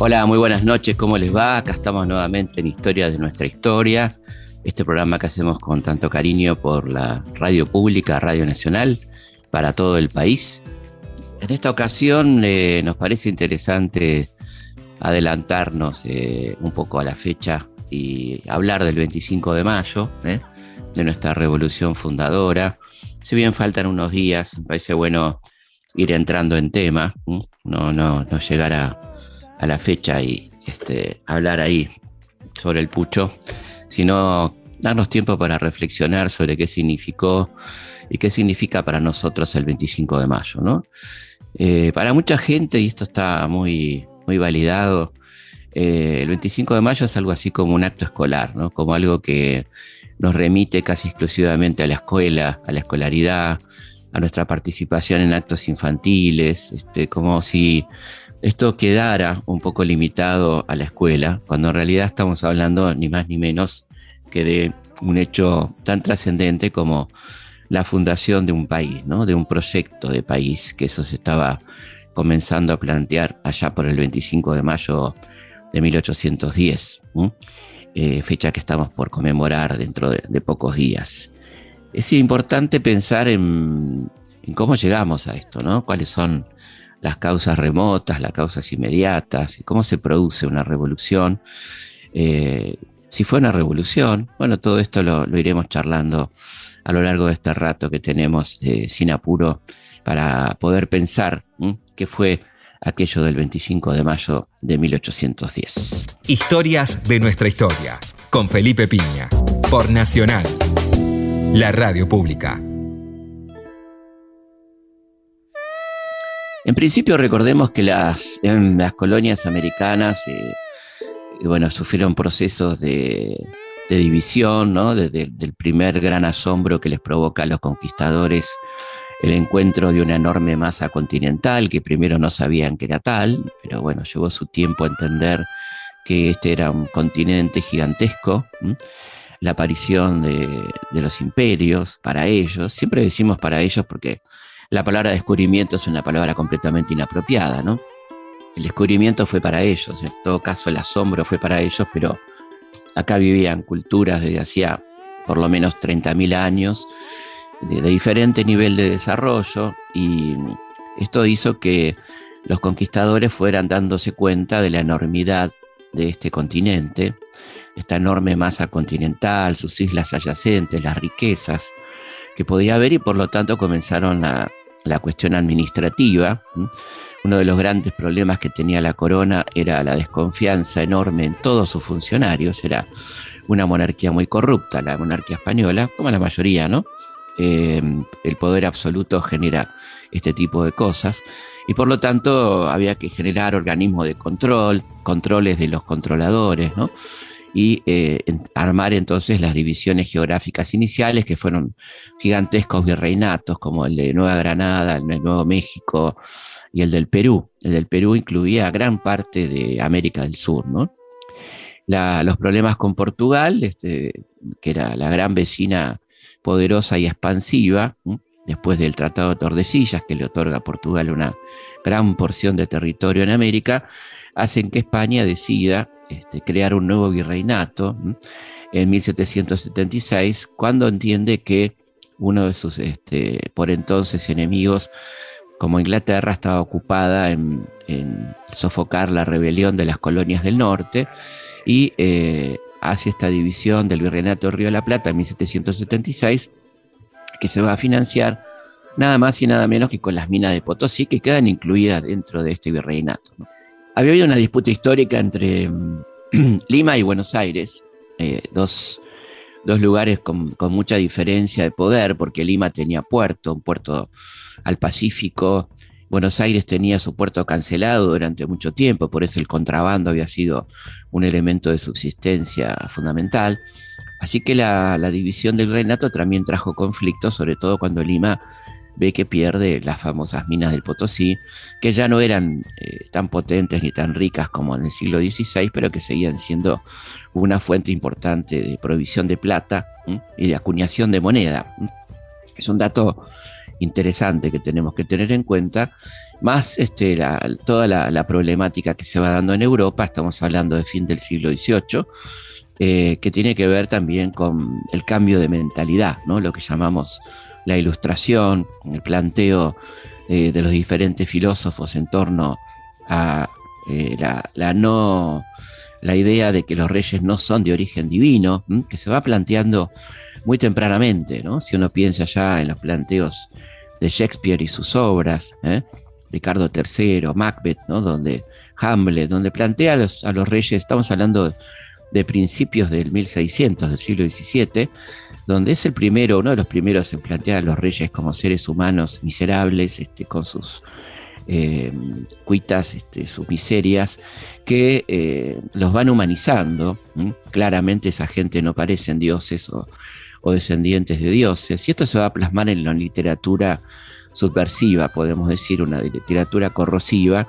Hola, muy buenas noches, ¿cómo les va? Acá estamos nuevamente en Historia de nuestra historia, este programa que hacemos con tanto cariño por la radio pública, Radio Nacional, para todo el país. En esta ocasión eh, nos parece interesante adelantarnos eh, un poco a la fecha y hablar del 25 de mayo, eh, de nuestra revolución fundadora. Si bien faltan unos días, me parece bueno ir entrando en tema, no, no, no llegar a a la fecha y este, hablar ahí sobre el pucho, sino darnos tiempo para reflexionar sobre qué significó y qué significa para nosotros el 25 de mayo. ¿no? Eh, para mucha gente, y esto está muy, muy validado, eh, el 25 de mayo es algo así como un acto escolar, ¿no? como algo que nos remite casi exclusivamente a la escuela, a la escolaridad, a nuestra participación en actos infantiles, este, como si esto quedara un poco limitado a la escuela, cuando en realidad estamos hablando ni más ni menos que de un hecho tan trascendente como la fundación de un país, ¿no? de un proyecto de país, que eso se estaba comenzando a plantear allá por el 25 de mayo de 1810, eh, fecha que estamos por conmemorar dentro de, pocos días. Es importante pensar en, cómo llegamos a esto, ¿no? cuáles son las causas remotas, las causas inmediatas, cómo se produce una revolución. Eh, si fue una revolución, bueno, todo esto lo, iremos charlando a lo largo de este rato que tenemos eh, sin apuro para poder pensar qué fue aquello del 25 de mayo de 1810. Historias de nuestra historia, con Felipe Piña, por Nacional, la radio pública. En principio recordemos que las, en las colonias americanas eh, bueno, sufrieron procesos de, división, ¿no? Desde el primer gran asombro que les provoca a los conquistadores el encuentro de una enorme masa continental que primero no sabían que era tal, pero bueno, llevó su tiempo a entender que este era un continente gigantesco. La aparición de, de los imperios para ellos, siempre decimos para ellos porque la palabra descubrimiento es una palabra completamente inapropiada, ¿no? El descubrimiento fue para ellos, en todo caso el asombro fue para ellos, pero acá vivían culturas desde hacía por lo menos 30.000 años, de, diferente nivel de desarrollo, y esto hizo que los conquistadores fueran dándose cuenta de la enormidad de este continente, esta enorme masa continental, sus islas adyacentes, las riquezas que podía haber y por lo tanto comenzaron a, la cuestión administrativa. Uno de los grandes problemas que tenía la corona era la desconfianza enorme en todos sus funcionarios. Era una monarquía muy corrupta, la monarquía española, como la mayoría, ¿no? Eh, el poder absoluto genera este tipo de cosas. Y por lo tanto había que generar organismos de control, controles de los controladores, y eh, armar entonces las divisiones geográficas iniciales, que fueron gigantescos virreinatos, como el de Nueva Granada, el de Nuevo México y el del Perú. El del Perú incluía gran parte de América del Sur, los problemas con Portugal, este, que era la gran vecina poderosa y expansiva, después del Tratado de Tordesillas, que le otorga a Portugal una gran porción de territorio en América, hacen que España decida este, crear un nuevo virreinato en 1776, cuando entiende que uno de sus este, por entonces enemigos, como Inglaterra, estaba ocupada en, sofocar la rebelión de las colonias del norte y eh, hace esta división del virreinato de Río de la Plata en 1776, que se va a financiar nada más y nada menos que con las minas de Potosí, que quedan incluidas dentro de este virreinato. Había habido una disputa histórica entre mm, Lima y Buenos Aires, eh, dos, lugares con, mucha diferencia de poder, porque Lima tenía puerto, un puerto al Pacífico, Buenos Aires tenía su puerto cancelado durante mucho tiempo, por eso el contrabando había sido un elemento de subsistencia fundamental. Así que la, división del reinato también trajo conflictos, sobre todo cuando Lima ve que pierde las famosas minas del Potosí, que ya no eran eh, tan potentes ni tan ricas como en el siglo XVI, pero que seguían siendo una fuente importante de provisión de plata y de acuñación de moneda. Es un dato interesante que tenemos que tener en cuenta, más este, toda la, problemática que se va dando en Europa, estamos hablando de fin del siglo XVIII, eh, que tiene que ver también con el cambio de mentalidad, ¿no? lo que llamamos la ilustración, el planteo eh, de los diferentes filósofos en torno a eh, la, no la idea de que los reyes no son de origen divino, que se va planteando muy tempranamente, ¿no? Si uno piensa ya en los planteos de Shakespeare y sus obras, ¿eh? Ricardo III, Macbeth, ¿no? Donde Hamlet, donde plantea a los, reyes, estamos hablando de principios del 1600, del siglo XVII, donde es el primero, uno de los primeros en plantear a los reyes como seres humanos miserables, este, con sus eh, cuitas, este, sus miserias, que eh, los van humanizando. Claramente esa gente no parecen dioses o, o, descendientes de dioses, y esto se va a plasmar en la literatura subversiva, podemos decir, una literatura corrosiva,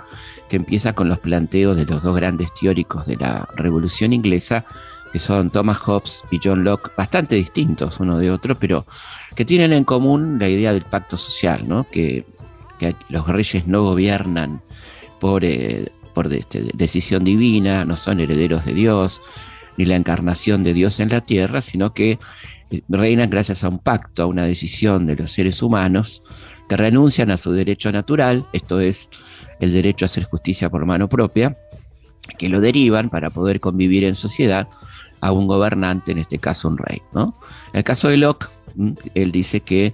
que empieza con los planteos de los dos grandes teóricos de la Revolución Inglesa, que son Thomas Hobbes y John Locke, bastante distintos uno de otro, pero que tienen en común la idea del pacto social, ¿no? que, los reyes no gobiernan por, eh, por este, decisión divina, no son herederos de Dios, ni la encarnación de Dios en la tierra, sino que reinan gracias a un pacto, a una decisión de los seres humanos que renuncian a su derecho natural, esto es el derecho a hacer justicia por mano propia, que lo derivan para poder convivir en sociedad a un gobernante, en este caso un rey. ¿no? En el caso de Locke, él dice que,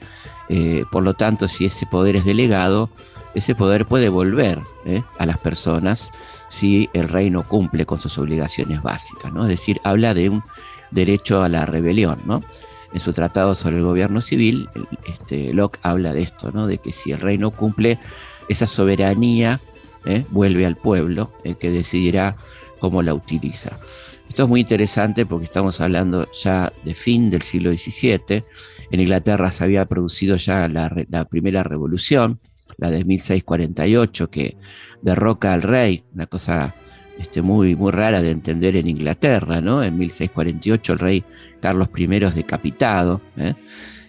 eh, por lo tanto, si ese poder es delegado, ese poder puede volver ¿eh? a las personas si el rey no cumple con sus obligaciones básicas. ¿no? Es decir, habla de un derecho a la rebelión. ¿no? En su tratado sobre el gobierno civil, este, Locke habla de esto, ¿no? de que si el rey no cumple esa soberanía, ¿eh? vuelve al pueblo, el que decidirá cómo la utiliza. Esto es muy interesante porque estamos hablando ya de fin del siglo XVII. En Inglaterra se había producido ya la, la primera revolución, la de 1648, que derroca al rey, una cosa este, muy, muy rara de entender en Inglaterra, ¿no? En 1648 el rey Carlos I es decapitado, ¿eh?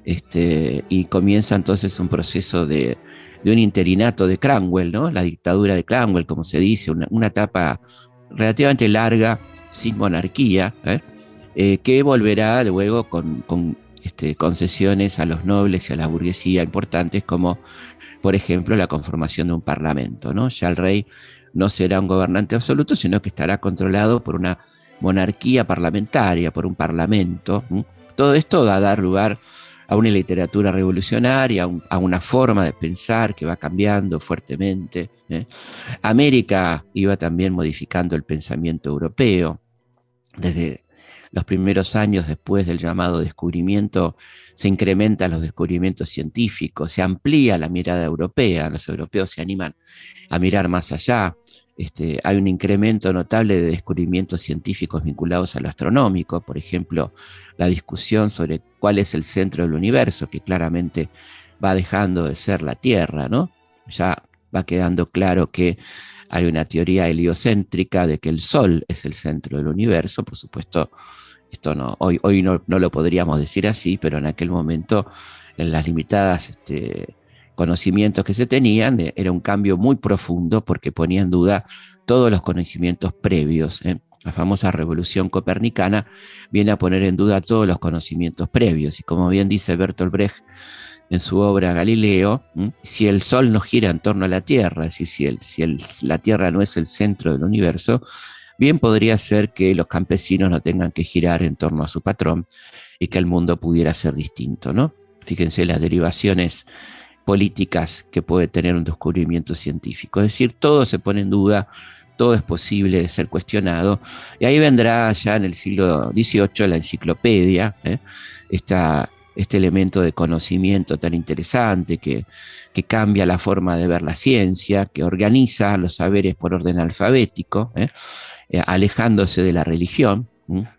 este, y comienza entonces un proceso de, un interinato de Cranwell, ¿no? La dictadura de Cranwell, como se dice, una, etapa relativamente larga, sin monarquía, ¿eh? Eh, que volverá luego con, con este, concesiones a los nobles y a la burguesía importantes, como por ejemplo la conformación de un parlamento, ¿no? Ya el rey no será un gobernante absoluto, sino que estará controlado por una monarquía parlamentaria, por un parlamento. Todo esto va a dar lugar a una literatura revolucionaria, a una forma de pensar que va cambiando fuertemente. ¿eh? América iba también modificando el pensamiento europeo. Desde los primeros años después del llamado descubrimiento, se incrementan los descubrimientos científicos, se amplía la mirada europea, los europeos se animan a mirar más allá, este, hay un incremento notable de descubrimientos científicos vinculados a lo astronómico, por ejemplo, la discusión sobre cuál es el centro del universo, que claramente va dejando de ser la Tierra, ¿no? Ya va quedando claro que hay una teoría heliocéntrica de que el Sol es el centro del universo, por supuesto, esto no, hoy, hoy no, lo podríamos decir así, pero en aquel momento, en las limitadas este, conocimientos que se tenían, eh, era un cambio muy profundo porque ponía en duda todos los conocimientos previos. ¿eh? La famosa revolución copernicana viene a poner en duda todos los conocimientos previos. Y como bien dice Bertolt Brecht en su obra Galileo, si el Sol no gira en torno a la Tierra, es decir, si, el, si la Tierra no es el centro del universo, bien podría ser que los campesinos no tengan que girar en torno a su patrón y que el mundo pudiera ser distinto, ¿no? Fíjense las derivaciones políticas que puede tener un descubrimiento científico. Es decir, todo se pone en duda, todo es posible de ser cuestionado. Y ahí vendrá ya en el siglo XVIII la enciclopedia, ¿eh? este elemento de conocimiento tan interesante que, que, cambia la forma de ver la ciencia, que organiza los saberes por orden alfabético, ¿eh? Eh, alejándose de la religión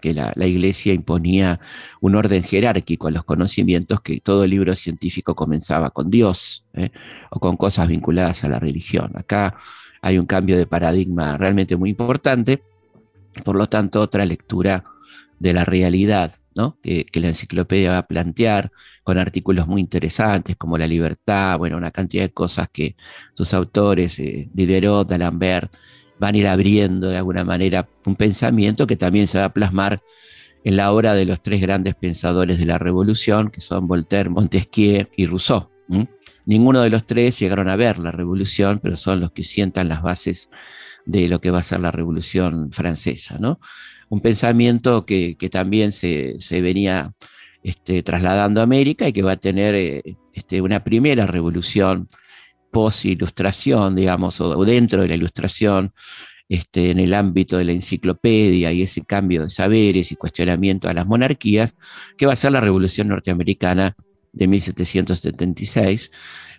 que la, iglesia imponía un orden jerárquico a los conocimientos, que todo libro científico comenzaba con Dios ¿eh? o con cosas vinculadas a la religión. Acá hay un cambio de paradigma realmente muy importante, por lo tanto otra lectura de la realidad que, la enciclopedia va a plantear con artículos muy interesantes como la libertad, bueno, una cantidad de cosas que sus autores, eh, Diderot, D'Alembert, van a ir abriendo de alguna manera un pensamiento que también se va a plasmar en la obra de los tres grandes pensadores de la revolución, que son Voltaire, Montesquieu y Rousseau. Ninguno de los tres llegaron a ver la revolución, pero son los que sientan las bases de lo que va a ser la revolución francesa. ¿no? Un pensamiento que, también se, venía este, trasladando a América y que va a tener eh, este, una primera revolución post-ilustración, digamos, o, dentro de la ilustración, este, en el ámbito de la enciclopedia y ese cambio de saberes y cuestionamiento a las monarquías, que va a ser la Revolución Norteamericana de 1776,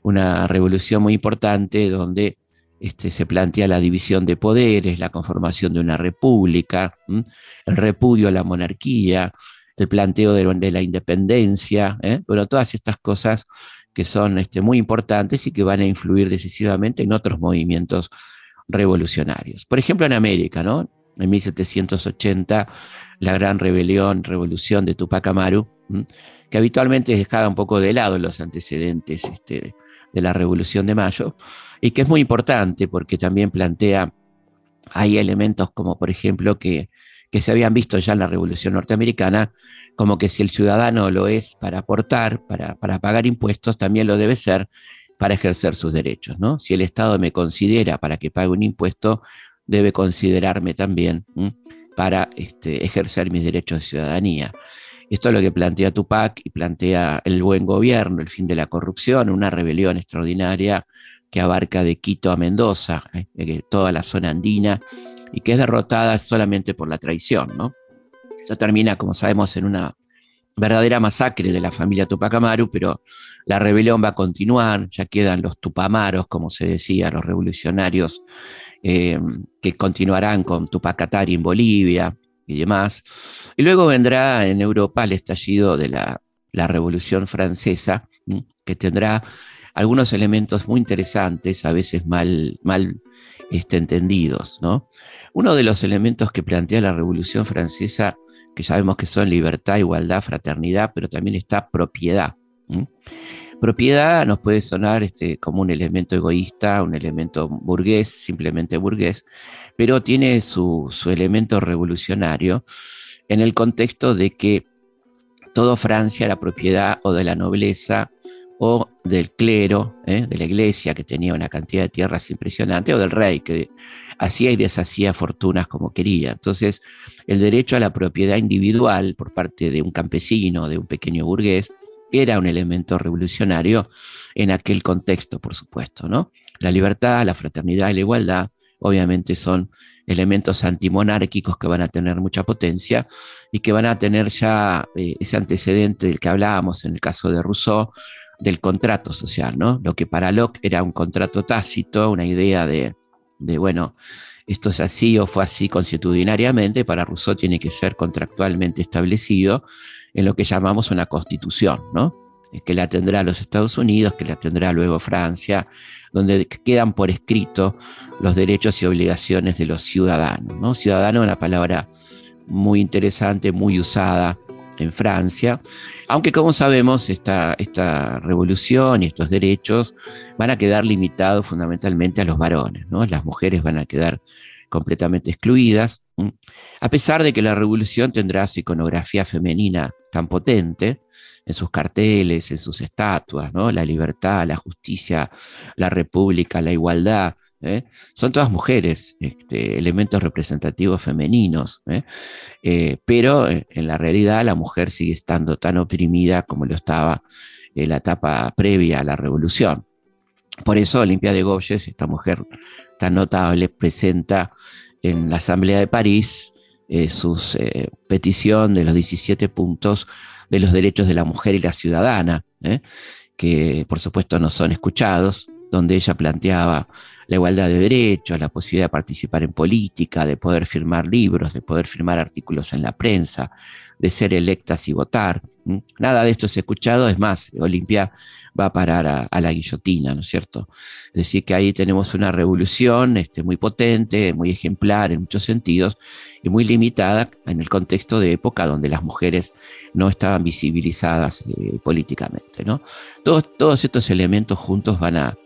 una revolución muy importante donde este, se plantea la división de poderes, la conformación de una república, el repudio a la monarquía, el planteo de, la independencia, ¿eh? bueno, todas estas cosas que son este, muy importantes y que van a influir decisivamente en otros movimientos revolucionarios. Por ejemplo, en América. En 1780, la gran rebelión, revolución de Tupac Amaru, que habitualmente dejaba un poco de lado los antecedentes este, de la Revolución de Mayo, y que es muy importante porque también plantea, hay elementos como por ejemplo que, que se habían visto ya en la Revolución Norteamericana, como que si el ciudadano lo es para aportar, para, para pagar impuestos, también lo debe ser para ejercer sus derechos. ¿no? Si el Estado me considera para que pague un impuesto, debe considerarme también para este, ejercer mis derechos de ciudadanía. Esto es lo que plantea Tupac y plantea el buen gobierno, el fin de la corrupción, una rebelión extraordinaria que abarca de Quito a Mendoza, eh, toda la zona andina, y que es derrotada solamente por la traición. ¿no? Esto termina, como sabemos, en una verdadera masacre de la familia Tupac Amaru, pero la rebelión va a continuar, ya quedan los Tupamaros, como se decía, los revolucionarios eh, que continuarán con Tupac Atari en Bolivia, y demás. Y luego vendrá en Europa el estallido de la, Revolución Francesa, que tendrá algunos elementos muy interesantes, a veces mal, mal este, entendidos. ¿no? Uno de los elementos que plantea la Revolución Francesa, que sabemos que son libertad, igualdad, fraternidad, pero también está propiedad. Propiedad nos puede sonar este, como un elemento egoísta, un elemento burgués, simplemente burgués, pero tiene su, elemento revolucionario en el contexto de que todo Francia era propiedad o de la nobleza o del clero, ¿eh? de la iglesia que tenía una cantidad de tierras impresionante, o del rey que hacía y deshacía fortunas como quería. Entonces, el derecho a la propiedad individual por parte de un campesino, de un pequeño burgués, era un elemento revolucionario en aquel contexto, por supuesto, ¿no? La libertad, la fraternidad y la igualdad obviamente son elementos antimonárquicos que van a tener mucha potencia y que van a tener ya eh, ese antecedente del que hablábamos en el caso de Rousseau, del contrato social, ¿no? Lo que para Locke era un contrato tácito, una idea de, de, bueno, esto es así o fue así constitucionariamente, para Rousseau tiene que ser contractualmente establecido en lo que llamamos una constitución, ¿no? que la tendrá los Estados Unidos, que la tendrá luego Francia, donde quedan por escrito los derechos y obligaciones de los ciudadanos. ¿no? Ciudadano es una palabra muy interesante, muy usada en Francia, aunque como sabemos esta, esta revolución y estos derechos van a quedar limitados fundamentalmente a los varones, ¿no? las mujeres van a quedar completamente excluidas, a pesar de que la revolución tendrá su iconografía femenina tan potente, en sus carteles, en sus estatuas. La libertad, la justicia, la república, la igualdad. ¿Eh? Son todas mujeres, este, elementos representativos femeninos, ¿eh? Eh, pero en la realidad la mujer sigue estando tan oprimida como lo estaba en la etapa previa a la revolución. Por eso Olimpia de Goyes, esta mujer tan notable, presenta en la Asamblea de París su petición de los 17 puntos de los derechos de la mujer y la ciudadana, ¿eh? que por supuesto no son escuchados, donde ella planteaba la igualdad de derechos, la posibilidad de participar en política, de poder firmar libros, de poder firmar artículos en la prensa, de ser electas y votar. Nada de esto es escuchado, es más, Olimpia va a parar a, la guillotina, ¿no es cierto? Es decir, que ahí tenemos una revolución este, muy potente, muy ejemplar en muchos sentidos y muy limitada en el contexto de época donde las mujeres no estaban visibilizadas eh, políticamente, ¿no? Todos, todos estos elementos juntos van a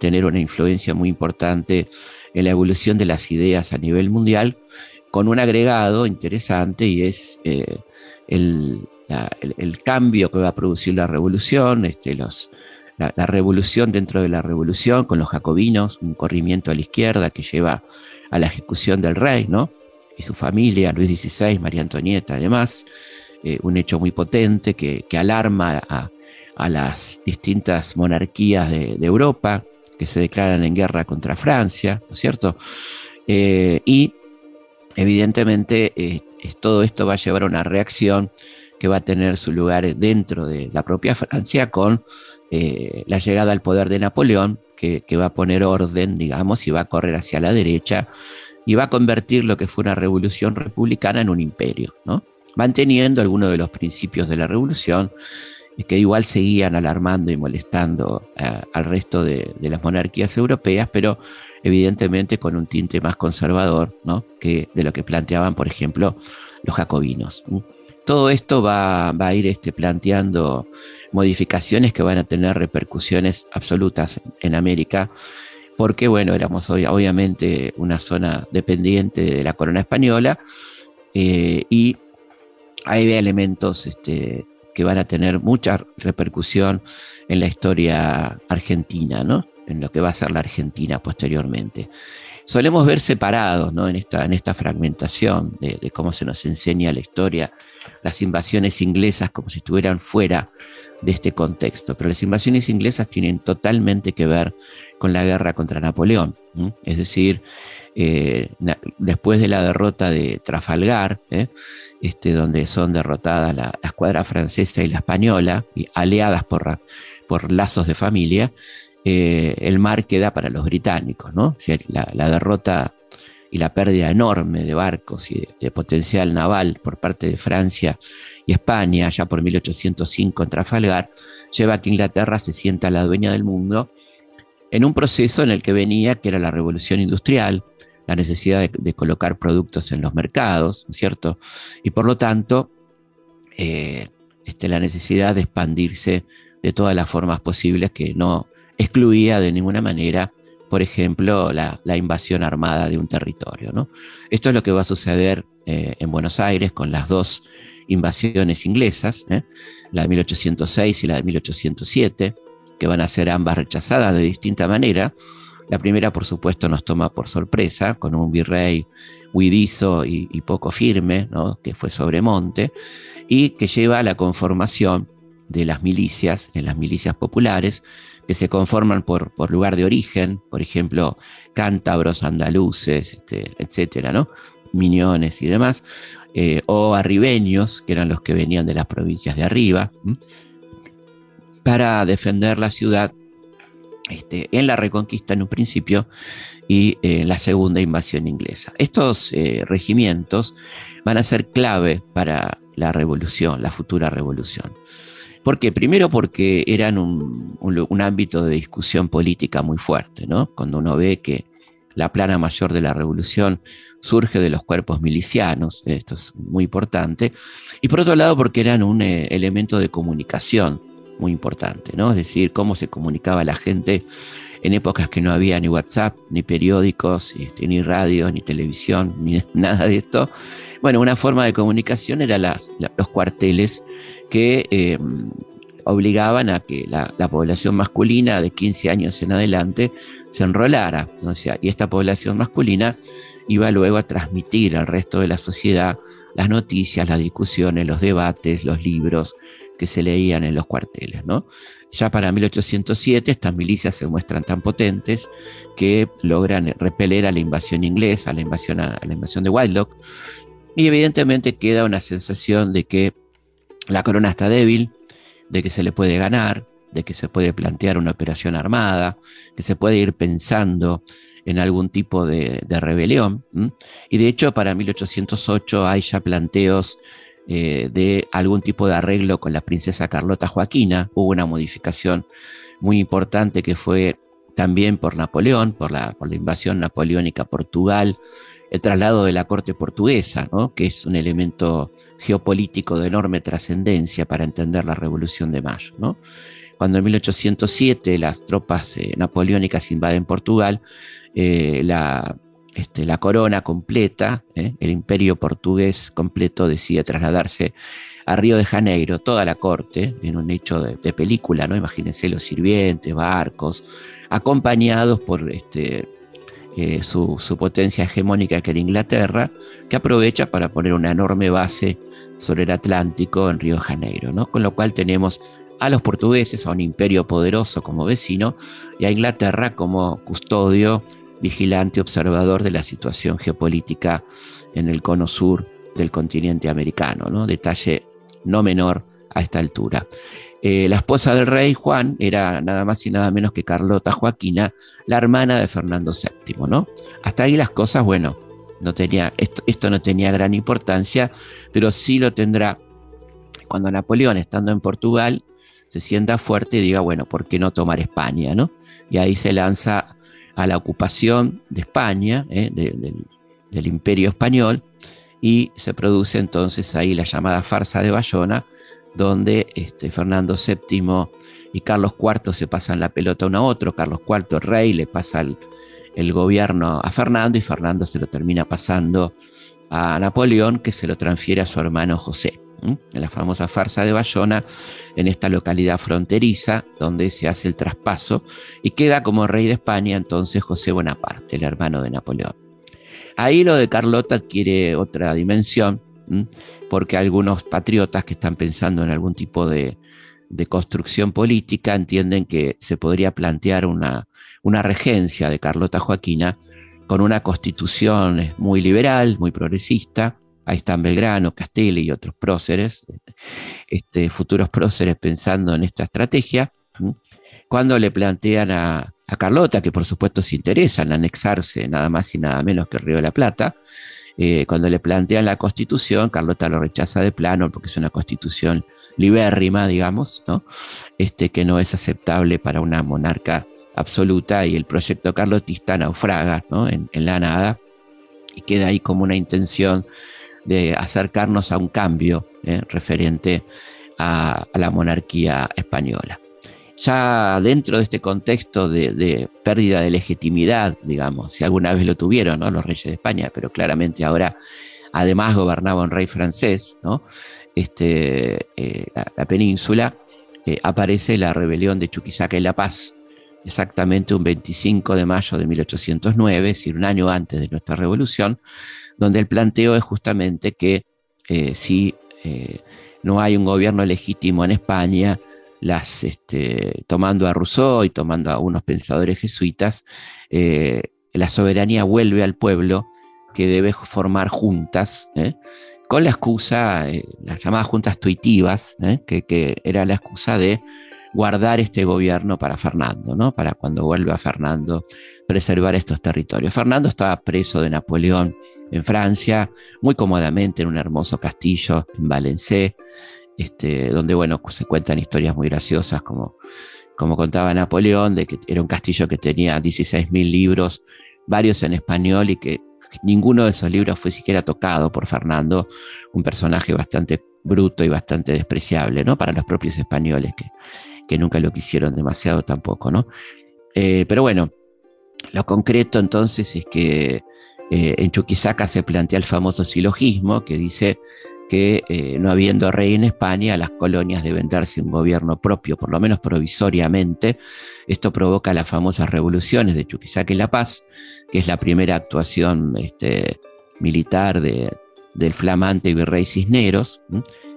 tener una influencia muy importante en la evolución de las ideas a nivel mundial, con un agregado interesante y es eh, el, cambio que va a producir la revolución, este, los, la, revolución dentro de la revolución con los jacobinos, un corrimiento a la izquierda que lleva a la ejecución del rey, ¿no? Y su familia, Luis XVI, María Antonieta, además, eh, un hecho muy potente que, alarma a, las distintas monarquías de, Europa que se declaran en guerra contra Francia, ¿no es cierto? Eh, y evidentemente eh, todo esto va a llevar a una reacción que va a tener su lugar dentro de la propia Francia con eh, la llegada al poder de Napoleón, que, va a poner orden, digamos, y va a correr hacia la derecha y va a convertir lo que fue una revolución republicana en un imperio, ¿no? manteniendo algunos de los principios de la revolución que igual seguían alarmando y molestando eh, al resto de, las monarquías europeas, pero evidentemente con un tinte más conservador ¿no? que de lo que planteaban, por ejemplo, los jacobinos. Todo esto va, a ir este, planteando modificaciones que van a tener repercusiones absolutas en América, porque bueno, éramos obviamente una zona dependiente de la corona española eh, y hay elementos este, que van a tener mucha repercusión en la historia argentina, ¿no? en lo que va a ser la Argentina posteriormente. Solemos ver separados ¿no? en, esta, en esta fragmentación de, cómo se nos enseña la historia, las invasiones inglesas como si estuvieran fuera de este contexto, pero las invasiones inglesas tienen totalmente que ver con la guerra contra Napoleón, es decir, eh, después de la derrota de Trafalgar, ¿eh? este, donde son derrotadas la, escuadra francesa y la española, y aliadas por, por lazos de familia, eh, el mar queda para los británicos, ¿no? la, derrota y la pérdida enorme de barcos y de, potencial naval por parte de Francia y España, ya por 1805 en Trafalgar, lleva a que Inglaterra se sienta la dueña del mundo en un proceso en el que venía, que era la revolución industrial, la necesidad de, colocar productos en los mercados, ¿cierto? Y por lo tanto, eh, este, la necesidad de expandirse de todas las formas posibles que no excluía de ninguna manera, por ejemplo, la, invasión armada de un territorio. ¿no? Esto es lo que va a suceder eh, en Buenos Aires con las dos invasiones inglesas, ¿eh? la de 1806 y la de 1807, que van a ser ambas rechazadas de distinta manera. La primera, por supuesto, nos toma por sorpresa, con un virrey huidizo y, poco firme, que fue Sobremonte, y que lleva a la conformación de las milicias, en las milicias populares, que se conforman por, lugar de origen, por ejemplo, cántabros, andaluces, este, etcétera, ¿no? Miñones y demás, eh, o arribeños, que eran los que venían de las provincias de arriba, para defender la ciudad este, en la reconquista en un principio y en eh, la segunda invasión inglesa. Estos eh, regimientos van a ser clave para la revolución, la futura revolución. ¿Por qué? Primero porque eran un, ámbito de discusión política muy fuerte, ¿no? Cuando uno ve que la plana mayor de la revolución surge de los cuerpos milicianos, esto es muy importante, y por otro lado porque eran un eh, elemento de comunicación muy importante, ¿no? Es decir, cómo se comunicaba la gente en épocas que no había ni WhatsApp, ni periódicos, este, ni radio, ni televisión, ni nada de esto. Bueno, una forma de comunicación era los cuarteles que eh, obligaban a que la, población masculina de 15 años en adelante se enrolara. O sea, y esta población masculina iba luego a transmitir al resto de la sociedad las noticias, las discusiones, los debates, los libros que se leían en los cuarteles. ¿no? Ya para 1807 estas milicias se muestran tan potentes que logran repeler a la invasión inglesa, a la invasión, a la invasión de Wildlock, y evidentemente queda una sensación de que la corona está débil, de que se le puede ganar, de que se puede plantear una operación armada, que se puede ir pensando en algún tipo de, rebelión. Y de hecho, para 1808 hay ya planteos eh, de algún tipo de arreglo con la princesa Carlota Joaquina. Hubo una modificación muy importante que fue también por Napoleón, por la, invasión napoleónica a Portugal, el traslado de la corte portuguesa, que es un elemento geopolítico de enorme trascendencia para entender la Revolución de Mayo. Cuando en 1807 las tropas eh, napoleónicas invaden Portugal, eh, la, este, la, corona completa, eh, el imperio portugués completo decide trasladarse a Río de Janeiro, toda la corte, en un hecho de, película, ¿no? Imagínense los sirvientes, barcos, acompañados por este, eh, su, su, potencia hegemónica que era Inglaterra, que aprovecha para poner una enorme base sobre el Atlántico en Río de Janeiro, ¿no? Con lo cual tenemos a los portugueses, a un imperio poderoso como vecino, y a Inglaterra como custodio vigilante observador de la situación geopolítica en el cono sur del continente americano, ¿no? detalle no menor a esta altura. Eh, la esposa del rey Juan era nada más y nada menos que Carlota Joaquina, la hermana de Fernando VII. ¿no? Hasta ahí las cosas, bueno, no tenía, esto, esto no tenía gran importancia, pero sí lo tendrá cuando Napoleón, estando en Portugal, se sienta fuerte y diga, bueno, ¿por qué no tomar España? ¿no? Y ahí se lanza a la ocupación de España, eh, del imperio español, y se produce entonces ahí la llamada farsa de Bayona, donde este, Fernando VII y Carlos IV se pasan la pelota uno a otro, Carlos IV, rey, le pasa el gobierno a Fernando y Fernando se lo termina pasando a Napoleón, que se lo transfiere a su hermano José en la famosa farsa de Bayona, en esta localidad fronteriza, donde se hace el traspaso, y queda como rey de España entonces José Bonaparte, el hermano de Napoleón. Ahí lo de Carlota adquiere otra dimensión, porque algunos patriotas que están pensando en algún tipo de, construcción política entienden que se podría plantear una, una regencia de Carlota Joaquina con una constitución muy liberal, muy progresista, ahí están Belgrano, Castelli y otros próceres, este, futuros próceres pensando en esta estrategia, cuando le plantean a, Carlota, que por supuesto se interesa en anexarse nada más y nada menos que el Río de la Plata, eh, cuando le plantean la constitución, Carlota lo rechaza de plano porque es una constitución libérrima, digamos, ¿no? Este, que no es aceptable para una monarca absoluta y el proyecto carlotista naufraga en, en la nada y queda ahí como una intención de acercarnos a un cambio eh, referente a, la monarquía española. Ya dentro de este contexto de, pérdida de legitimidad, digamos, si alguna vez lo tuvieron los reyes de España, pero claramente ahora además gobernaba un rey francés, ¿no? este, eh, la, península, eh, aparece la rebelión de Chuquisaca y La Paz, exactamente un 25 de mayo de 1809, es decir, un año antes de nuestra revolución, donde el planteo es justamente que eh, si eh, no hay un gobierno legítimo en España, las, este, tomando a Rousseau y tomando a unos pensadores jesuitas, eh, la soberanía vuelve al pueblo que debe formar juntas, con la excusa, las llamadas juntas tuitivas, que, que, era la excusa de guardar este gobierno para Fernando, ¿no? para cuando vuelva Fernando preservar estos territorios. Fernando estaba preso de Napoleón en Francia, muy cómodamente en un hermoso castillo en Valencé, este, donde bueno, se cuentan historias muy graciosas como, como contaba Napoleón, de que era un castillo que tenía 16.000 libros, varios en español y que ninguno de esos libros fue siquiera tocado por Fernando, un personaje bastante bruto y bastante despreciable, ¿no? Para los propios españoles que, que nunca lo quisieron demasiado tampoco, ¿no? Eh, pero bueno, lo concreto entonces es que eh, en Chuquisaca se plantea el famoso silogismo que dice que eh, no habiendo rey en España, las colonias deben darse un gobierno propio, por lo menos provisoriamente. Esto provoca las famosas revoluciones de Chuquisaca y La Paz, que es la primera actuación este, militar del flamante virrey Cisneros,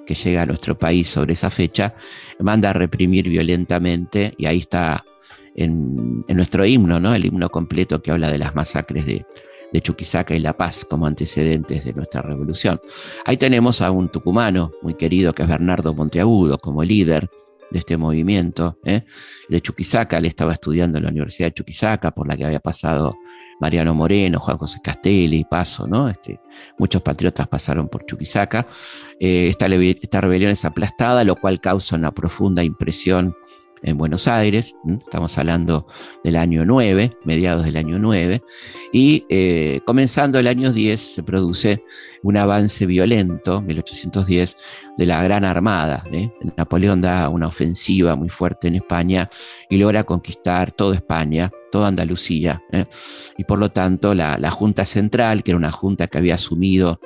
que llega a nuestro país sobre esa fecha, manda a reprimir violentamente, y ahí está en, nuestro himno, ¿no? el himno completo que habla de las masacres de, de Chuquisaca y La Paz como antecedentes de nuestra revolución. Ahí tenemos a un tucumano muy querido que es Bernardo Monteagudo como líder de este movimiento. ¿eh? De Chuquisaca, él estaba estudiando en la Universidad de Chuquisaca, por la que había pasado Mariano Moreno, Juan José Castelli, Paso, ¿no? Este, muchos patriotas pasaron por Chuquisaca. Eh, esta, esta rebelión es aplastada, lo cual causa una profunda impresión en Buenos Aires, estamos hablando del año 9, mediados del año 9, y eh, comenzando el año 10 se produce un avance violento, 1810, de la Gran Armada. ¿eh? Napoleón da una ofensiva muy fuerte en España y logra conquistar toda España, toda Andalucía, ¿eh? y por lo tanto la, Junta Central, que era una junta que había asumido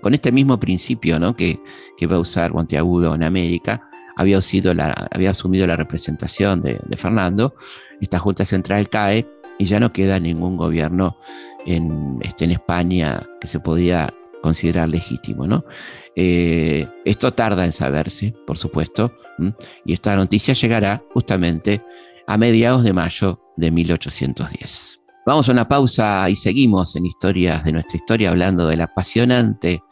con este mismo principio ¿no? que, que va a usar Monteagudo en América, había, asumido la representación de, Fernando, esta Junta Central cae y ya no queda ningún gobierno en, este, España que se podía considerar legítimo. ¿no? Eh, esto tarda en saberse, por supuesto, y esta noticia llegará justamente a mediados de mayo de 1810. Vamos a una pausa y seguimos en historias de nuestra historia hablando de la apasionante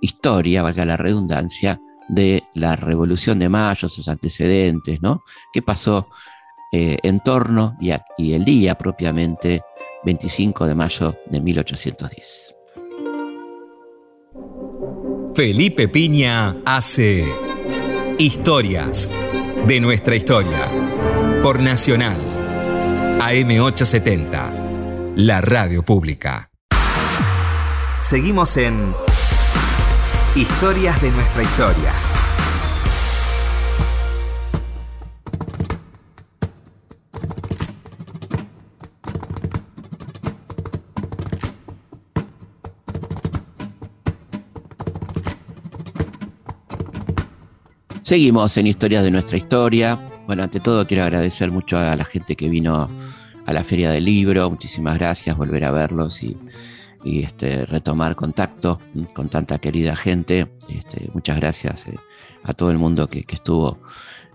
historia, valga la redundancia, de la Revolución de Mayo, sus antecedentes, ¿no? ¿Qué pasó eh, en torno y, y el día propiamente 25 de mayo de 1810? Felipe Piña hace Historias de nuestra historia por Nacional AM870, la radio pública. Seguimos en Historias de nuestra historia. Seguimos en Historias de nuestra historia. Bueno, ante todo quiero agradecer mucho a la gente que vino a la Feria del Libro. Muchísimas gracias, volver a verlos y y este, retomar contacto con tanta querida gente. Este, muchas gracias eh, a todo el mundo que, estuvo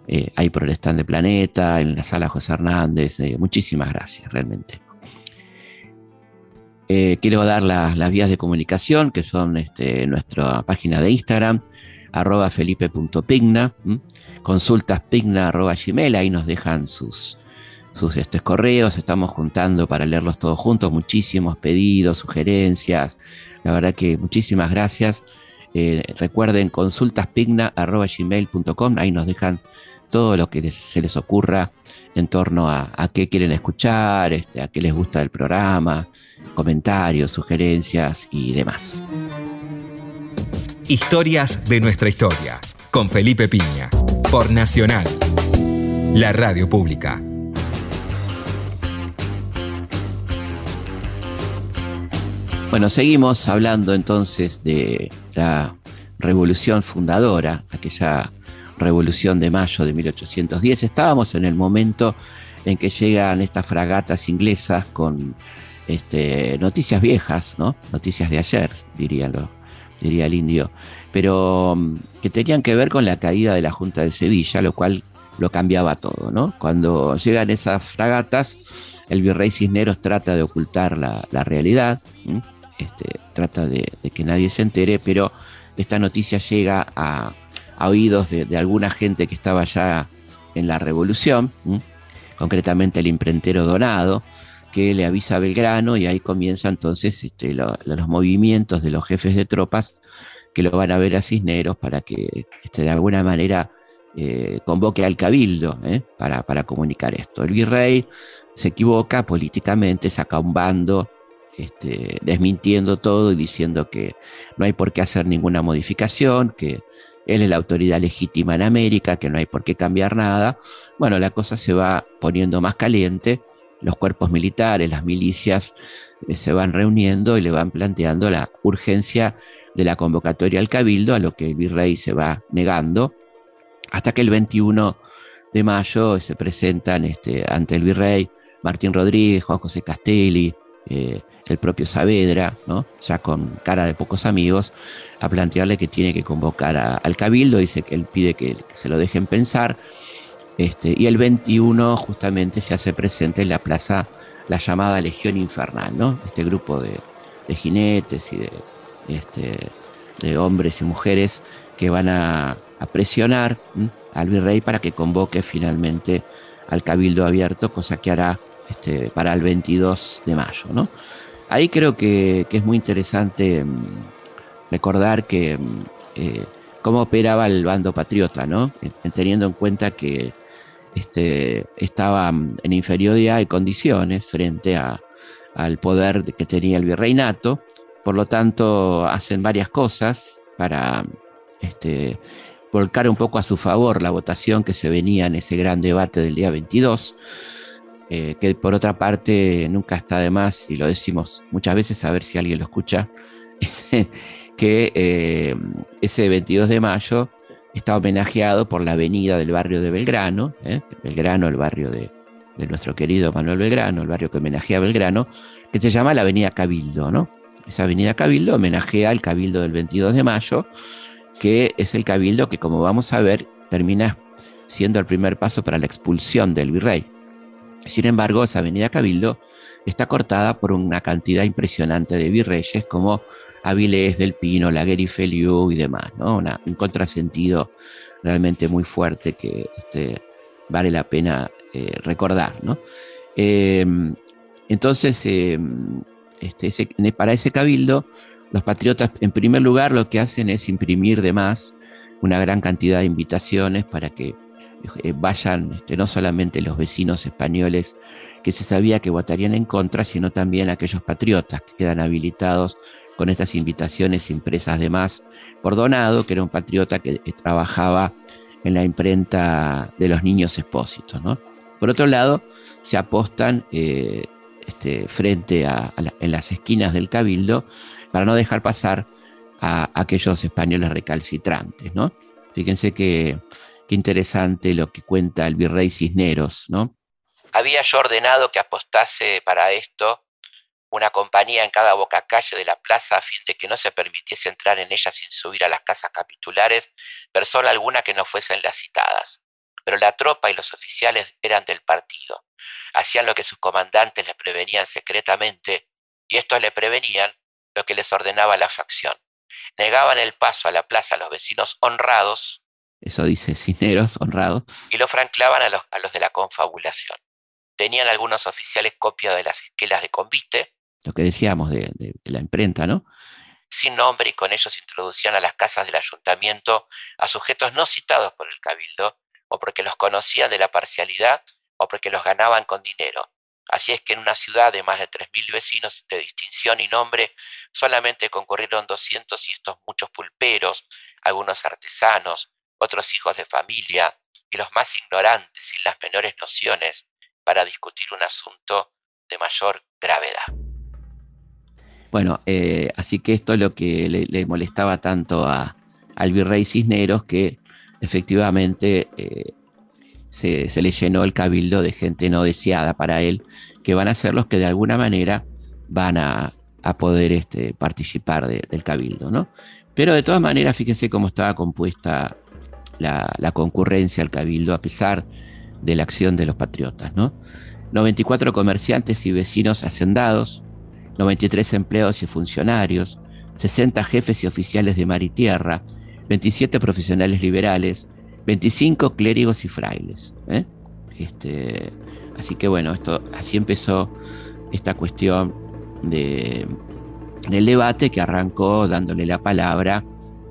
eh, ahí por el stand de Planeta, en la sala José Hernández. Eh, muchísimas gracias, realmente. quiero dar las vías de comunicación, que son este, nuestra página de Instagram, arroba felipe.pigna, consultaspigna arroba gmail, ahí nos dejan sus, sus este, correos, estamos juntando para leerlos todos juntos, muchísimos pedidos, sugerencias, la verdad que muchísimas gracias. Eh, recuerden consultaspigna.gmail.com, ahí nos dejan todo lo que se les ocurra en torno a, qué quieren escuchar, este, a qué les gusta del programa, comentarios, sugerencias y demás. Historias de nuestra historia, con Felipe Piña, por Nacional, la radio pública. Bueno, seguimos hablando entonces de la revolución fundadora, aquella revolución de mayo de 1810. Estábamos en el momento en que llegan estas fragatas inglesas con este, noticias viejas, ¿no? Noticias de ayer, diría, lo, diría el indio, pero mm, que tenían que ver con la caída de la Junta de Sevilla, lo cual lo cambiaba todo, ¿no? Cuando llegan esas fragatas, el virrey Cisneros trata de ocultar la, realidad. Este, trata de, que nadie se entere, pero esta noticia llega a, oídos de, alguna gente que estaba ya en la revolución, concretamente el imprentero Donado, que le avisa a Belgrano y ahí comienza entonces este, los movimientos de los jefes de tropas que lo van a ver a Cisneros para que este, de alguna manera eh, convoque al cabildo ¿eh? para, para comunicar esto. El virrey se equivoca políticamente, saca un bando este, desmintiendo todo y diciendo que no hay por qué hacer ninguna modificación, que él es la autoridad legítima en América, que no hay por qué cambiar nada. Bueno, la cosa se va poniendo más caliente, los cuerpos militares, las milicias eh, se van reuniendo y le van planteando la urgencia de la convocatoria al cabildo, a lo que el virrey se va negando, hasta que el 21 de mayo se presentan este, ante el virrey Martín Rodríguez, Juan José Castelli, eh, el propio Saavedra, ¿no? ya con cara de pocos amigos, a plantearle que tiene que convocar al cabildo, dice que él pide que, se lo dejen pensar, este, y el 21 justamente se hace presente en la plaza la llamada Legión Infernal, ¿no? este grupo de, jinetes y de, este, de hombres y mujeres que van a, presionar al virrey para que convoque finalmente al cabildo abierto, cosa que hará este, para el 22 de mayo. ¿no? Ahí creo que, es muy interesante mm, recordar que mm, eh, cómo operaba el bando patriota, ¿no? teniendo en cuenta que este, estaba mm, en inferioridad de condiciones frente al poder que tenía el virreinato, por lo tanto hacen varias cosas para este, volcar un poco a su favor la votación que se venía en ese gran debate del día 22, eh, que por otra parte nunca está de más, y lo decimos muchas veces, a ver si alguien lo escucha, que eh, ese 22 de mayo está homenajeado por la avenida del barrio de Belgrano, ¿eh? Belgrano, el barrio de, nuestro querido Manuel Belgrano, el barrio que homenajea a Belgrano, que se llama la Avenida Cabildo, ¿no? Esa Avenida Cabildo homenajea al Cabildo del 22 de mayo, que es el cabildo que, como vamos a ver, termina siendo el primer paso para la expulsión del virrey. Sin embargo, esa avenida Cabildo está cortada por una cantidad impresionante de virreyes como Avilés del Pino, Laguer y Feliu y demás, ¿no? un contrasentido realmente muy fuerte que este, vale la pena eh, recordar, ¿no? Em, entonces, em, este, para ese cabildo los patriotas, en primer lugar, lo que hacen es imprimir de más una gran cantidad de invitaciones para que eh, vayan este, no solamente los vecinos españoles que se sabía que votarían en contra, sino también aquellos patriotas que quedan habilitados con estas invitaciones impresas de más por Donado, que era un patriota que eh, trabajaba en la imprenta de los niños expósitos. Por otro lado, se apostan eh, este, frente a, en las esquinas del cabildo para no dejar pasar a, aquellos españoles recalcitrantes, ¿no? Fíjense que, interesante lo que cuenta el virrey Cisneros, ¿no? Había yo ordenado que apostase para esto una compañía en cada bocacalle de la plaza a fin de que no se permitiese entrar en ella sin subir a las casas capitulares persona alguna que no fuesen las citadas. Pero la tropa y los oficiales eran del partido. Hacían lo que sus comandantes les prevenían secretamente y estos le prevenían lo que les ordenaba la facción. Negaban el paso a la plaza a los vecinos honrados. Eso dice Cisneros, honrados. Y lo franqueaban a los, a los de la confabulación. Tenían algunos oficiales copia de las esquelas de convite. Lo que decíamos de, de la imprenta, ¿no? Sin nombre y con ellos introducían a las casas del ayuntamiento a sujetos no citados por el cabildo, o porque los conocían de la parcialidad, o porque los ganaban con dinero, Así es que en una ciudad de más de 3.000 vecinos de distinción y nombre, solamente concurrieron 200 y estos muchos pulperos, algunos artesanos, otros hijos de familia y los más ignorantes sin las menores nociones para discutir un asunto de mayor gravedad. Bueno, eh, así que esto es lo que le, molestaba tanto a, al virrey Cisneros, que efectivamente eh, se, le llenó el cabildo de gente no deseada para él, que van a ser los que de alguna manera van a, poder este, participar del cabildo, ¿no? Pero de todas maneras, fíjense cómo estaba compuesta la, concurrencia al cabildo, a pesar de la acción de los patriotas, ¿no? 94 comerciantes y vecinos hacendados, 93 empleados y funcionarios, 60 jefes y oficiales de mar y tierra, 27 profesionales liberales, 25 clérigos y frailes. ¿eh? Este, así que bueno, esto, así empezó esta cuestión de, del debate que arrancó dándole la palabra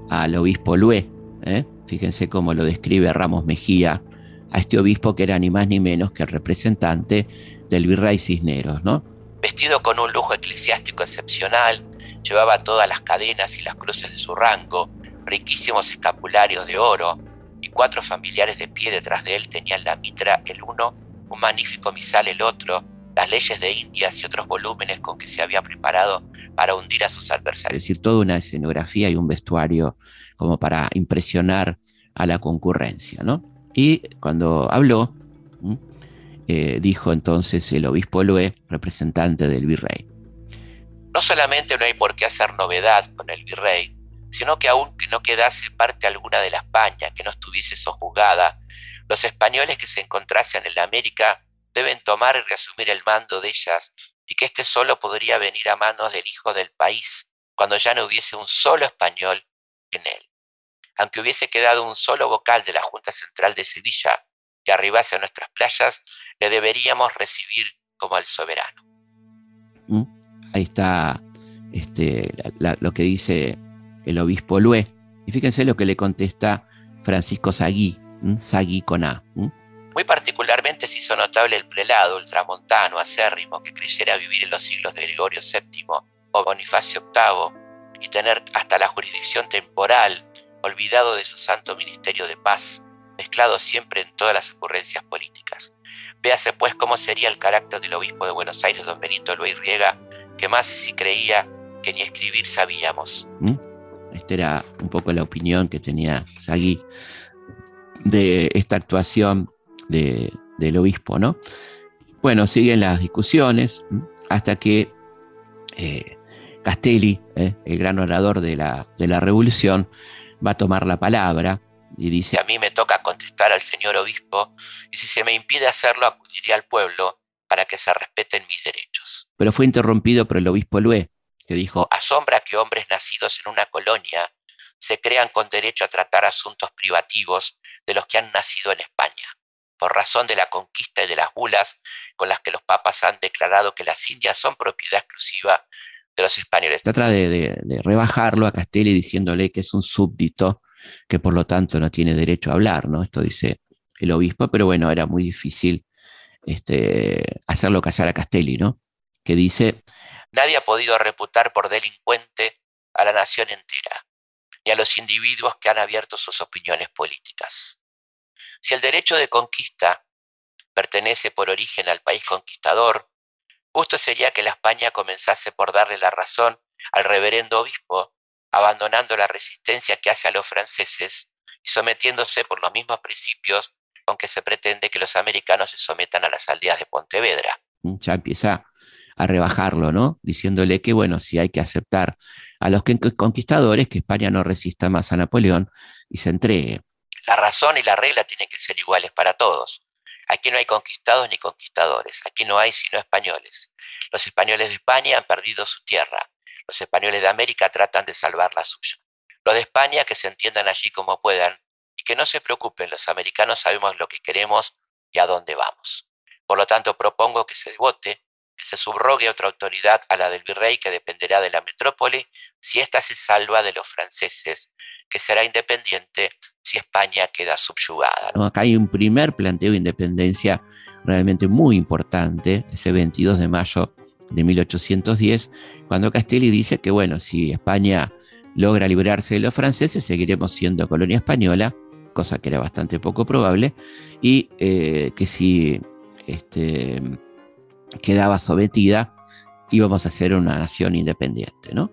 al obispo Lué. ¿eh? Fíjense cómo lo describe Ramos Mejía a este obispo que era ni más ni menos que el representante del virrey Cisneros, ¿no? Vestido con un lujo eclesiástico excepcional, llevaba todas las cadenas y las cruces de su rango, riquísimos escapularios de oro, y cuatro familiares de pie detrás de él tenían la mitra el uno, un magnífico misal el otro, las leyes de Indias y otros volúmenes con que se había preparado para hundir a sus adversarios. Es decir, toda una escenografía y un vestuario como para impresionar a la concurrencia, ¿no? Y cuando habló, eh, dijo entonces el obispo Loé, representante del virrey. No solamente no hay por qué hacer novedad con el virrey, sino que aun que no quedase parte alguna de la España que no estuviese sojuzgada, los españoles que se encontrasen en la América deben tomar y reasumir el mando de ellas, y que éste solo podría venir a manos del hijo del país, cuando ya no hubiese un solo español en él. Aunque hubiese quedado un solo vocal de la Junta Central de Sevilla que arribase a nuestras playas, le deberíamos recibir como al soberano. ¿Mm? Ahí está este, lo que dice el obispo Lué. Y fíjense lo que le contesta Francisco Sagui, Sagui con A. Muy particularmente se hizo notable el prelado ultramontano, acérrimo, que creyera vivir en los siglos de Gregorio VII o Bonifacio VIII y tener hasta la jurisdicción temporal, olvidado de su santo ministerio de paz, mezclado siempre en todas las ocurrencias políticas. Véase pues cómo sería el carácter del obispo de Buenos Aires, don Benito Luis Riega, que más si creía que ni escribir sabíamos. Esta era un poco la opinión que tenía Sagui de esta actuación del obispo, ¿no? Bueno, siguen las discusiones hasta que eh, Castelli, eh, el gran orador de la revolución, va a tomar la palabra y dice, a mí me toca contestar al señor obispo y si se me impide hacerlo acudiré al pueblo para que se respeten mis derechos. Pero fue interrumpido por el obispo Lué, que dijo, asombra que hombres nacidos en una colonia se crean con derecho a tratar asuntos privativos de los que han nacido en España, por razón de la conquista y de las bulas con las que los papas han declarado que las Indias son propiedad exclusiva de los españoles. Trata de, rebajarlo a Castelli diciéndole que es un súbdito, que por lo tanto no tiene derecho a hablar, ¿no? Esto dice el obispo, pero bueno, era muy difícil este, hacerlo callar a Castelli, ¿no? Que dice, nadie ha podido reputar por delincuente a la nación entera, ni a los individuos que han abierto sus opiniones políticas. Si el derecho de conquista pertenece por origen al país conquistador, justo sería que la España comenzase por darle la razón al reverendo obispo, abandonando la resistencia que hace a los franceses y sometiéndose por los mismos principios con que se pretende que los americanos se sometan a las aldeas de Pontevedra. Ya empieza a rebajarlo, ¿no? Diciéndole que, bueno, si hay que aceptar a los conquistadores, que España no resista más a Napoleón y se entregue. La razón y la regla tienen que ser iguales para todos. Aquí no hay conquistados ni conquistadores, aquí no hay sino españoles. Los españoles de España han perdido su tierra, los españoles de América tratan de salvar la suya. Los de España que se entiendan allí como puedan y que no se preocupen, los americanos sabemos lo que queremos y a dónde vamos. Por lo tanto, propongo que se vote que se subrogue otra autoridad a la del virrey que dependerá de la metrópoli si ésta se salva de los franceses, que será independiente si España queda subyugada. Acá hay un primer planteo de independencia realmente muy importante, ese 22 de mayo de 1810, cuando Castelli dice que, bueno, si España logra librarse de los franceses, seguiremos siendo colonia española, cosa que era bastante poco probable, y eh, que si este, quedaba sometida, íbamos a ser una nación independiente, ¿no?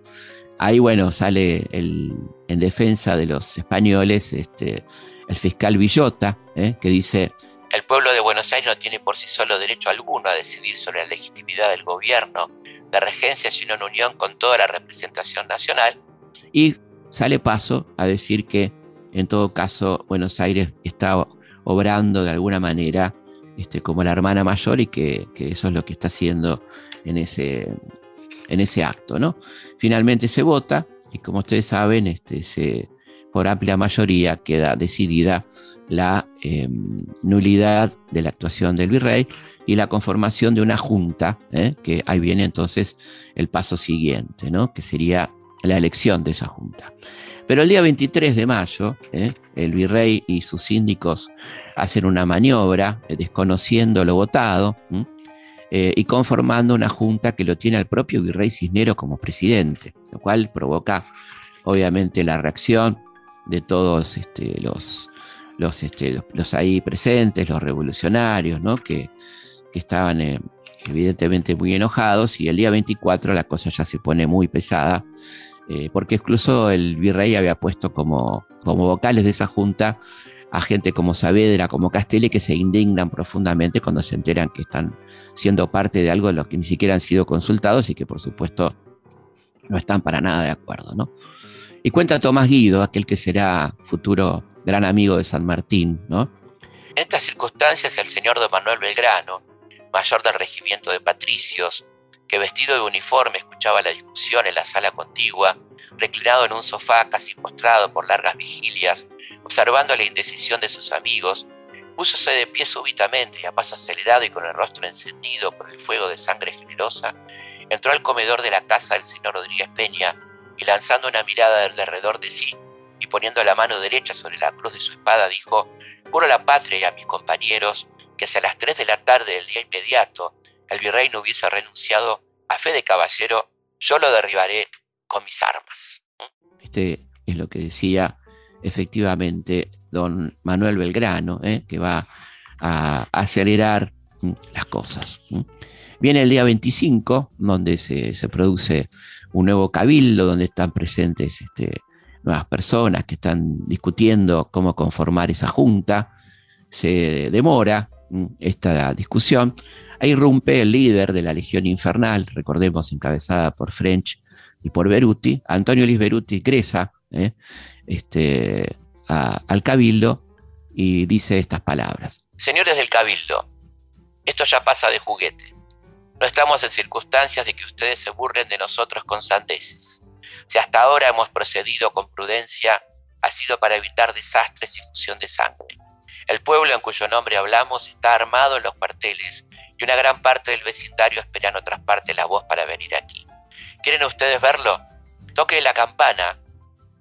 Ahí, bueno, sale en defensa de los españoles este, el fiscal Villota, ¿eh? que dice... El pueblo de Buenos Aires no tiene por sí solo derecho alguno a decidir sobre la legitimidad del gobierno, de regencia, sino en unión con toda la representación nacional. Y sale paso a decir que, en todo caso, Buenos Aires está obrando de alguna manera este, como la hermana mayor y que, eso es lo que está haciendo en ese, en ese acto. ¿no? Finalmente se vota y como ustedes saben, este, por amplia mayoría queda decidida la em, nulidad de la actuación del virrey y la conformación de una junta, ¿eh? que ahí viene entonces el paso siguiente, ¿no? que sería la elección de esa junta. Pero el día 23 de mayo, ¿eh? el virrey y sus síndicos hacen una maniobra eh, desconociendo lo votado eh, y conformando una junta que lo tiene al propio virrey Cisnero como presidente, lo cual provoca obviamente la reacción de todos este, los, los, este, los, ahí presentes, los revolucionarios, ¿no? que, que estaban evidentemente muy enojados y el día 24 la cosa ya se pone muy pesada eh, porque incluso el virrey había puesto como, como vocales de esa junta a gente como Saavedra, como Castelli, que se indignan profundamente cuando se enteran que están siendo parte de algo de lo que ni siquiera han sido consultados y que por supuesto no están para nada de acuerdo. ¿no? Y cuenta Tomás Guido, aquel que será futuro gran amigo de San Martín. ¿no? En estas circunstancias el señor don Manuel Belgrano, mayor del regimiento de patricios, que vestido de uniforme escuchaba la discusión en la sala contigua, reclinado en un sofá casi postrado por largas vigilias, observando la indecisión de sus amigos, púsose de pie súbitamente y a paso acelerado y con el rostro encendido por el fuego de sangre generosa, entró al comedor de la casa del señor Rodríguez Peña y lanzando una mirada alrededor de sí y poniendo la mano derecha sobre la cruz de su espada, dijo, Juro a la patria y a mis compañeros que hacia las tres de la tarde del día inmediato el virrey no hubiese renunciado a fe de caballero, yo lo derribaré con mis armas. Este es lo que decía efectivamente don Manuel Belgrano, ¿eh? que va a acelerar las cosas. Viene el día 25, donde se, produce un nuevo cabildo, donde están presentes este, nuevas personas que están discutiendo cómo conformar esa junta. Se demora esta discusión. Ahí irrumpe el líder de la Legión Infernal, recordemos, encabezada por French y por Beruti, Antonio Luis Beruti Gresa, ¿eh? este, al cabildo y dice estas palabras. Señores del cabildo, esto ya pasa de juguete. No estamos en circunstancias de que ustedes se burlen de nosotros con sandeces. Si hasta ahora hemos procedido con prudencia, ha sido para evitar desastres y fusión de sangre. El pueblo en cuyo nombre hablamos está armado en los cuarteles y una gran parte del vecindario espera en otras partes la voz para venir aquí. ¿Quieren ustedes verlo? Toque la campana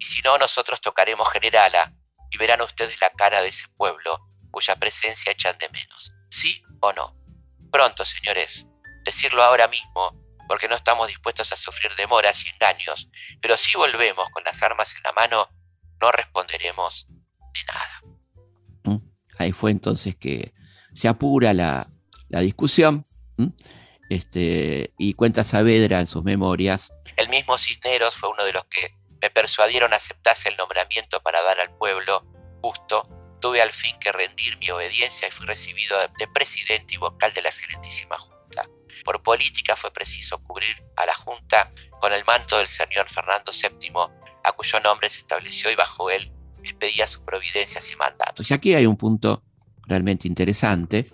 y si no, nosotros tocaremos generala y verán ustedes la cara de ese pueblo cuya presencia echan de menos. ¿Sí o no? Pronto, señores. Decirlo ahora mismo, porque no estamos dispuestos a sufrir demoras y engaños, pero si volvemos con las armas en la mano, no responderemos de nada. Ahí fue entonces que se apura la, discusión. Este, y cuenta Saavedra en sus memorias. El mismo Cisneros fue uno de los que me persuadieron a aceptarse el nombramiento para dar al pueblo justo. Tuve al fin que rendir mi obediencia y fui recibido de presidente y vocal de la excelentísima Junta. Por política fue preciso cubrir a la Junta con el manto del señor Fernando VII, a cuyo nombre se estableció y bajo él expedía sus providencias y mandatos. Y aquí hay un punto realmente interesante,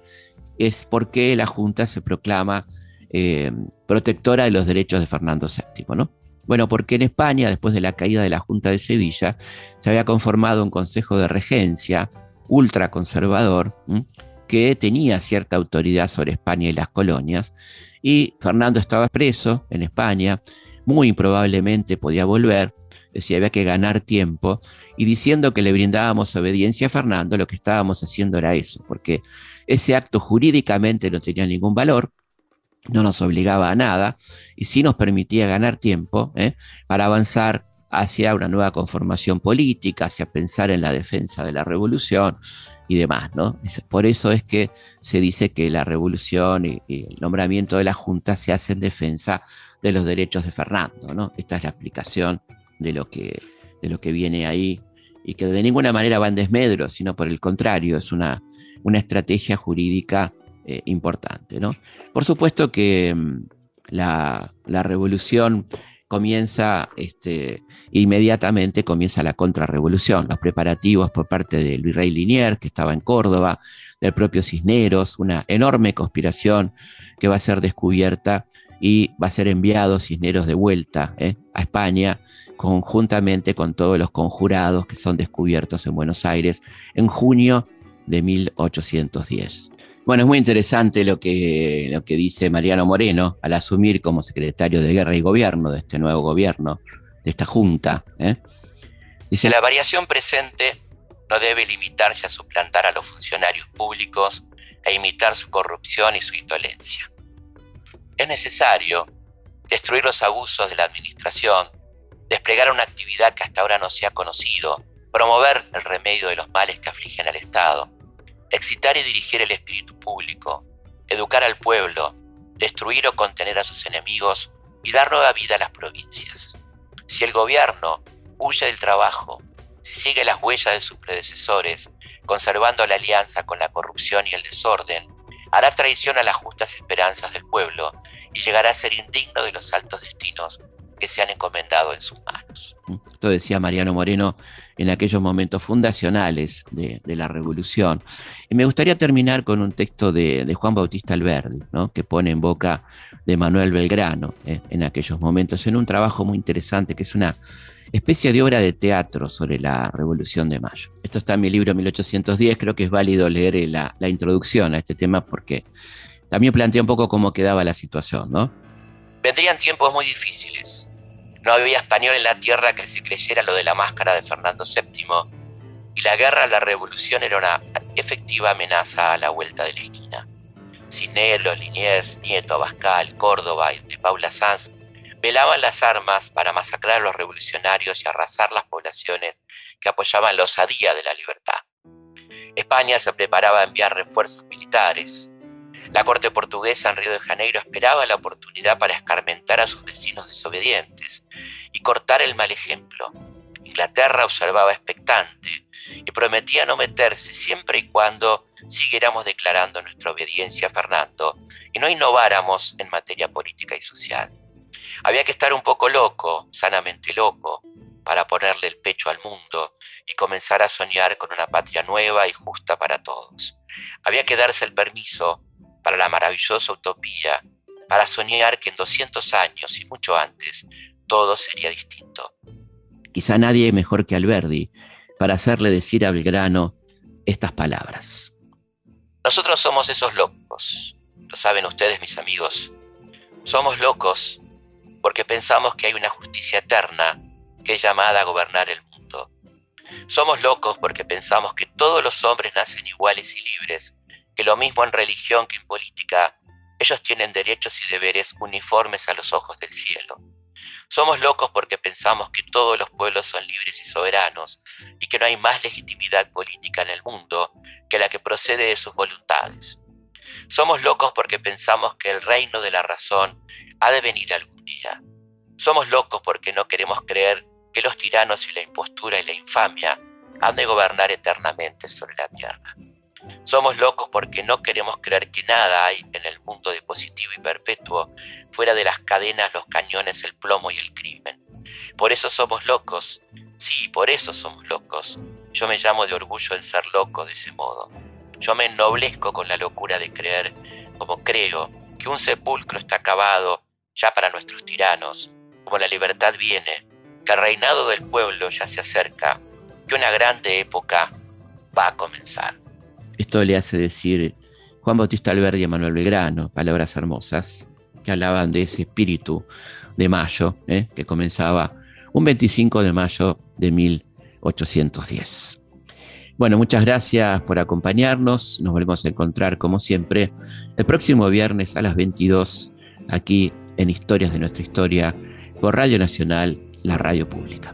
es por qué la Junta se proclama eh, protectora de los derechos de Fernando VII, ¿no? Bueno, porque en España, después de la caída de la Junta de Sevilla, se había conformado un consejo de regencia ultraconservador que tenía cierta autoridad sobre España y las colonias, y Fernando estaba preso en España, muy improbablemente podía volver, decía había que ganar tiempo, y diciendo que le brindábamos obediencia a Fernando, lo que estábamos haciendo era eso, porque ese acto jurídicamente no tenía ningún valor, no nos obligaba a nada, y sí nos permitía ganar tiempo ¿eh? para avanzar hacia una nueva conformación política, hacia pensar en la defensa de la revolución y demás, ¿no? Por eso es que se dice que la revolución y, el nombramiento de la Junta se hace en defensa de los derechos de Fernando, ¿no? Esta es la explicación de lo que, de lo que viene ahí y que de ninguna manera va en desmedro, sino por el contrario, es una, una estrategia jurídica eh, importante. ¿no? Por supuesto que mm, la, revolución comienza este, inmediatamente, comienza la contrarrevolución, los preparativos por parte del virrey Liniers, que estaba en Córdoba, del propio Cisneros, una enorme conspiración que va a ser descubierta y va a ser enviado Cisneros de vuelta ¿eh? a España conjuntamente con todos los conjurados que son descubiertos en Buenos Aires en junio de 1810. Bueno, es muy interesante lo que, lo que dice Mariano Moreno al asumir como secretario de Guerra y Gobierno de este nuevo gobierno, de esta junta. ¿eh? Dice, la variación presente no debe limitarse a suplantar a los funcionarios públicos e imitar su corrupción y su indolencia. Es necesario destruir los abusos de la administración, desplegar una actividad que hasta ahora no se ha conocido, promover el remedio de los males que afligen al Estado, excitar y dirigir el espíritu público, educar al pueblo, destruir o contener a sus enemigos y dar nueva vida a las provincias. Si el gobierno huye del trabajo, si sigue las huellas de sus predecesores, conservando la alianza con la corrupción y el desorden, hará traición a las justas esperanzas del pueblo y llegará a ser indigno de los altos destinos que se han encomendado en sus manos. Esto decía Mariano Moreno en aquellos momentos fundacionales de, la revolución. Y me gustaría terminar con un texto de, Juan Bautista Alberdi, ¿no? que pone en boca de Manuel Belgrano eh, en aquellos momentos, en un trabajo muy interesante que es una especie de obra de teatro sobre la Revolución de Mayo. Esto está en mi libro 1810, creo que es válido leer la, la introducción a este tema porque también plantea un poco cómo quedaba la situación, ¿no? Vendrían tiempos muy difíciles no había español en la tierra que se creyera lo de la máscara de Fernando VII, y la guerra a la revolución era una efectiva amenaza a la vuelta de la esquina. Cisneros, Liniers, Nieto, Abascal, Córdoba y Paula Sanz velaban las armas para masacrar a los revolucionarios y arrasar las poblaciones que apoyaban la osadía de la libertad. España se preparaba a enviar refuerzos militares, la corte portuguesa en Río de Janeiro esperaba la oportunidad para escarmentar a sus vecinos desobedientes y cortar el mal ejemplo. Inglaterra observaba expectante y prometía no meterse siempre y cuando siguiéramos declarando nuestra obediencia a Fernando y no innováramos en materia política y social. Había que estar un poco loco, sanamente loco, para ponerle el pecho al mundo y comenzar a soñar con una patria nueva y justa para todos. Había que darse el permiso para la maravillosa utopía, para soñar que en 200 años y mucho antes todo sería distinto. Quizá nadie mejor que Alberdi para hacerle decir a Belgrano estas palabras. Nosotros somos esos locos, lo saben ustedes mis amigos. Somos locos porque pensamos que hay una justicia eterna que es llamada a gobernar el mundo. Somos locos porque pensamos que todos los hombres nacen iguales y libres que lo mismo en religión que en política, ellos tienen derechos y deberes uniformes a los ojos del cielo. Somos locos porque pensamos que todos los pueblos son libres y soberanos y que no hay más legitimidad política en el mundo que la que procede de sus voluntades. Somos locos porque pensamos que el reino de la razón ha de venir algún día. Somos locos porque no queremos creer que los tiranos y la impostura y la infamia han de gobernar eternamente sobre la tierra. Somos locos porque no queremos creer que nada hay en el mundo de positivo y perpetuo fuera de las cadenas, los cañones, el plomo y el crimen. Por eso somos locos. Sí, por eso somos locos. Yo me llamo de orgullo en ser loco de ese modo. Yo me ennoblezco con la locura de creer, como creo, que un sepulcro está acabado ya para nuestros tiranos, como la libertad viene, que el reinado del pueblo ya se acerca, que una grande época va a comenzar. Esto le hace decir Juan Bautista Alberdi y Manuel Belgrano, palabras hermosas que hablaban de ese espíritu de mayo, ¿eh? que comenzaba un 25 de mayo de 1810. Bueno, muchas gracias por acompañarnos. Nos volvemos a encontrar, como siempre, el próximo viernes a las 22, aquí en Historias de nuestra historia, por Radio Nacional, la radio pública.